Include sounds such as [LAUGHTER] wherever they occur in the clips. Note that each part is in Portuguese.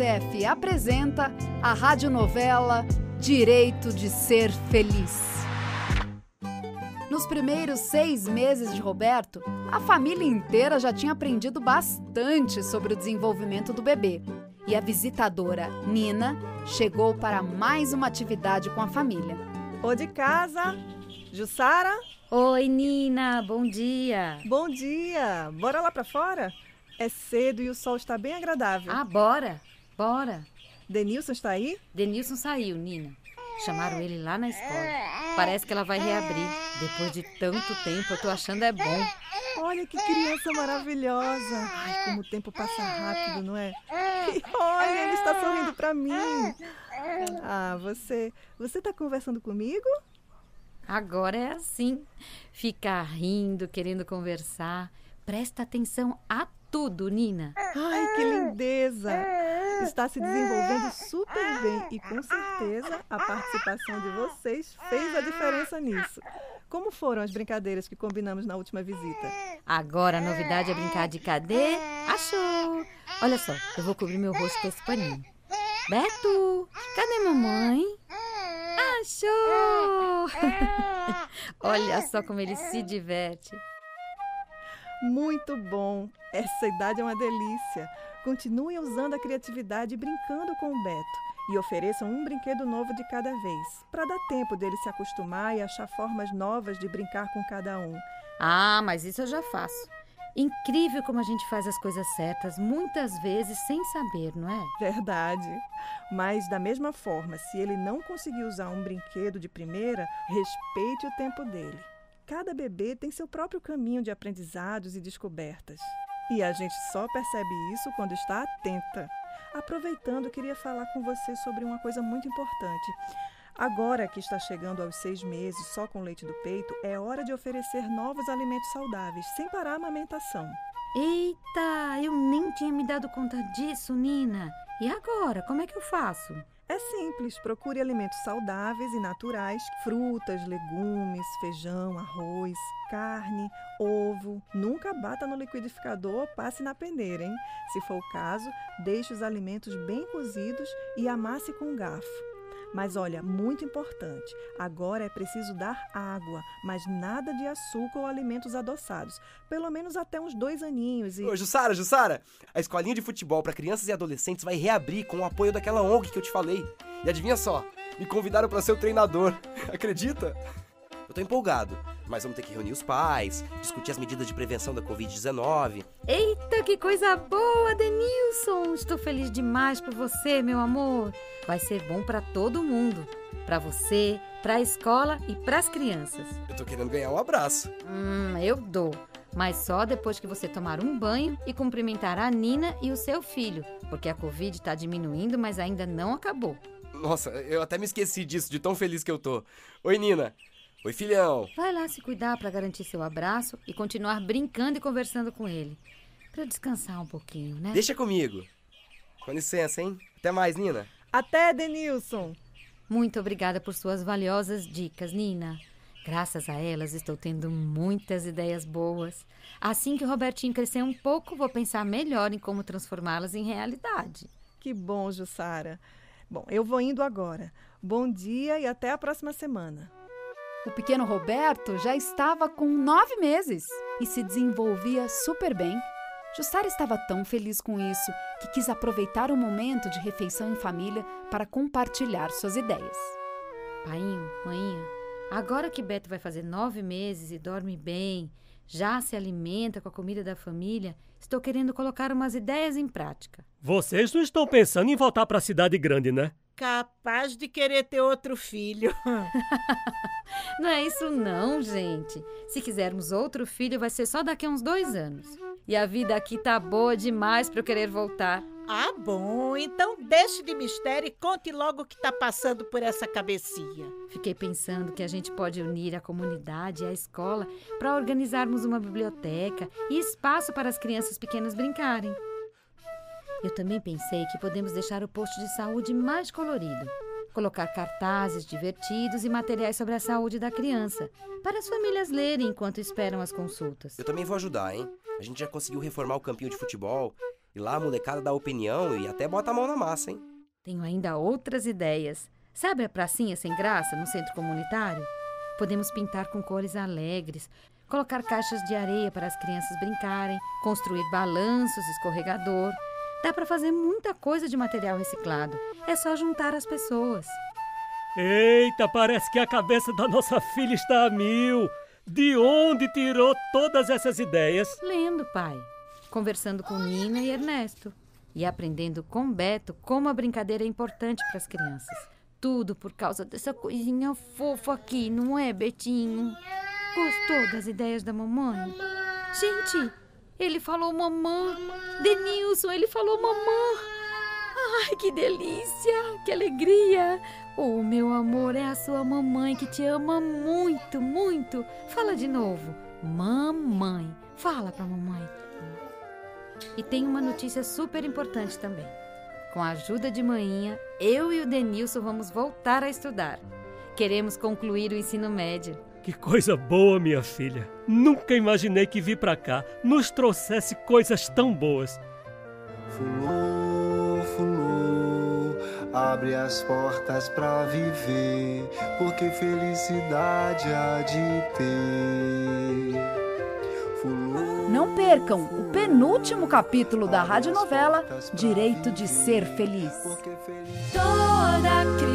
Unicef apresenta a radionovela Direito de Ser Feliz. Nos primeiros seis meses de Roberto, a família inteira já tinha aprendido bastante sobre o desenvolvimento do bebê. E a visitadora Nina chegou para mais uma atividade com a família. Ô de casa, Jussara? Oi, Nina, bom dia. Bom dia. Bora lá para fora? É cedo e o sol está bem agradável. Ah, bora, bora. Denilson está aí? Denilson saiu, Nina. Chamaram ele lá na escola. Parece que ela vai reabrir. Depois de tanto tempo, eu tô achando é bom. Olha que criança maravilhosa. Ai, como o tempo passa rápido, não é? E [LAUGHS] olha, ele está sorrindo para mim. Ah, você, você tá conversando comigo? Agora é assim. Ficar rindo, querendo conversar. Presta atenção a tudo, Nina. Ai, que lindeza! Está se desenvolvendo super bem e com certeza a participação de vocês fez a diferença nisso. Como foram as brincadeiras que combinamos na última visita? Agora a novidade é brincar de cadê? Achou! Olha só, eu vou cobrir meu rosto com esse paninho. Beto, cadê mamãe? Achou! [LAUGHS] Olha só como ele se diverte. Muito bom! Essa idade é uma delícia. Continuem usando a criatividade e brincando com o Beto. E ofereçam um brinquedo novo de cada vez, para dar tempo dele se acostumar e achar formas novas de brincar com cada um. Ah, mas isso eu já faço. Incrível como a gente faz as coisas certas, muitas vezes sem saber, não é? Verdade. Mas, da mesma forma, se ele não conseguir usar um brinquedo de primeira, respeite o tempo dele. Cada bebê tem seu próprio caminho de aprendizados e descobertas. E a gente só percebe isso quando está atenta. Aproveitando, queria falar com você sobre uma coisa muito importante. Agora que está chegando aos seis meses só com leite do peito, é hora de oferecer novos alimentos saudáveis, sem parar a amamentação. Eita, eu nem tinha me dado conta disso, Nina. E agora, como é que eu faço? É simples, procure alimentos saudáveis e naturais, frutas, legumes, feijão, arroz, carne, ovo. Nunca bata no liquidificador ou passe na peneira, hein? Se for o caso, deixe os alimentos bem cozidos e amasse com um garfo. Mas olha, muito importante, agora é preciso dar água, mas nada de açúcar ou alimentos adoçados. Pelo menos até uns dois aninhos e. Ô, Jussara, Jussara, a escolinha de futebol para crianças e adolescentes vai reabrir com o apoio daquela ONG que eu te falei. E adivinha só, me convidaram para ser o treinador. [LAUGHS] Acredita? Eu tô empolgado, mas vamos ter que reunir os pais, discutir as medidas de prevenção da Covid-19. Eita, que coisa boa, Denilson! Estou feliz demais por você, meu amor. Vai ser bom para todo mundo. Para você, para a escola e para as crianças. Eu tô querendo ganhar um abraço. Hum, eu dou. Mas só depois que você tomar um banho e cumprimentar a Nina e o seu filho, porque a Covid está diminuindo, mas ainda não acabou. Nossa, eu até me esqueci disso, de tão feliz que eu tô. Oi, Nina. Oi, filhão. Vai lá se cuidar para garantir seu abraço e continuar brincando e conversando com ele. Para eu descansar um pouquinho, né? Deixa comigo. Com licença, hein? Até mais, Nina. Até, Denilson! Muito obrigada por suas valiosas dicas, Nina. Graças a elas, estou tendo muitas ideias boas. Assim que o Robertinho crescer um pouco, vou pensar melhor em como transformá-las em realidade. Que bom, Jussara. Bom, eu vou indo agora. Bom dia e até a próxima semana. O pequeno Roberto já estava com nove meses e se desenvolvia super bem. Jussara estava tão feliz com isso que quis aproveitar o momento de refeição em família para compartilhar suas ideias. Painho, maninha, agora que Beto vai fazer nove meses e dorme bem, já se alimenta com a comida da família, estou querendo colocar umas ideias em prática. Vocês não estão pensando em voltar para a cidade grande, né? Capaz de querer ter outro filho. [LAUGHS] não é isso não, gente. Se quisermos outro filho, vai ser só daqui a uns dois anos. E a vida aqui tá boa demais para eu querer voltar. Ah, bom. Então deixe de mistério e conte logo o que tá passando por essa cabecinha. Fiquei pensando que a gente pode unir a comunidade e a escola para organizarmos uma biblioteca e espaço para as crianças pequenas brincarem. Eu também pensei que podemos deixar o posto de saúde mais colorido. Colocar cartazes divertidos e materiais sobre a saúde da criança, para as famílias lerem enquanto esperam as consultas. Eu também vou ajudar, hein? A gente já conseguiu reformar o campinho de futebol E lá a molecada dá opinião e até bota a mão na massa, hein? Tenho ainda outras ideias. Sabe a pracinha sem graça no centro comunitário? Podemos pintar com cores alegres, colocar caixas de areia para as crianças brincarem, construir balanços, escorregador. Dá para fazer muita coisa de material reciclado. É só juntar as pessoas. Eita, parece que a cabeça da nossa filha está a mil. De onde tirou todas essas ideias? Lendo, pai. Conversando com Nina e Ernesto. E aprendendo com Beto como a brincadeira é importante para as crianças. Tudo por causa dessa coisinha fofa aqui, não é, Betinho? Gostou das ideias da mamãe? Gente, ele falou mamã. Denilson, ele falou mamã. Ai, que delícia, que alegria. Oh, meu amor, é a sua mamãe que te ama muito, muito. Fala de novo. Mamãe. Fala pra mamãe. E tem uma notícia super importante também. Com a ajuda de manhinha, eu e o Denilson vamos voltar a estudar. Queremos concluir o ensino médio. Que coisa boa, minha filha. Nunca imaginei que vir pra cá nos trouxesse coisas tão boas. Fulô, fulô, abre as portas pra viver, porque felicidade há de ter. Fulô, Não percam o penúltimo capítulo da radionovela Direito de Ser Feliz. porque feliz Toda criança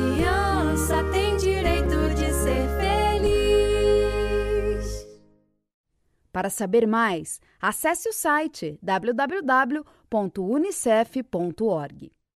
Para saber mais, acesse o site www.unicef.org.